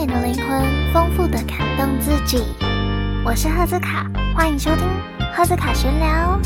你的灵魂丰富的感动自己。我是赫兹卡欢迎收听赫兹卡闲聊。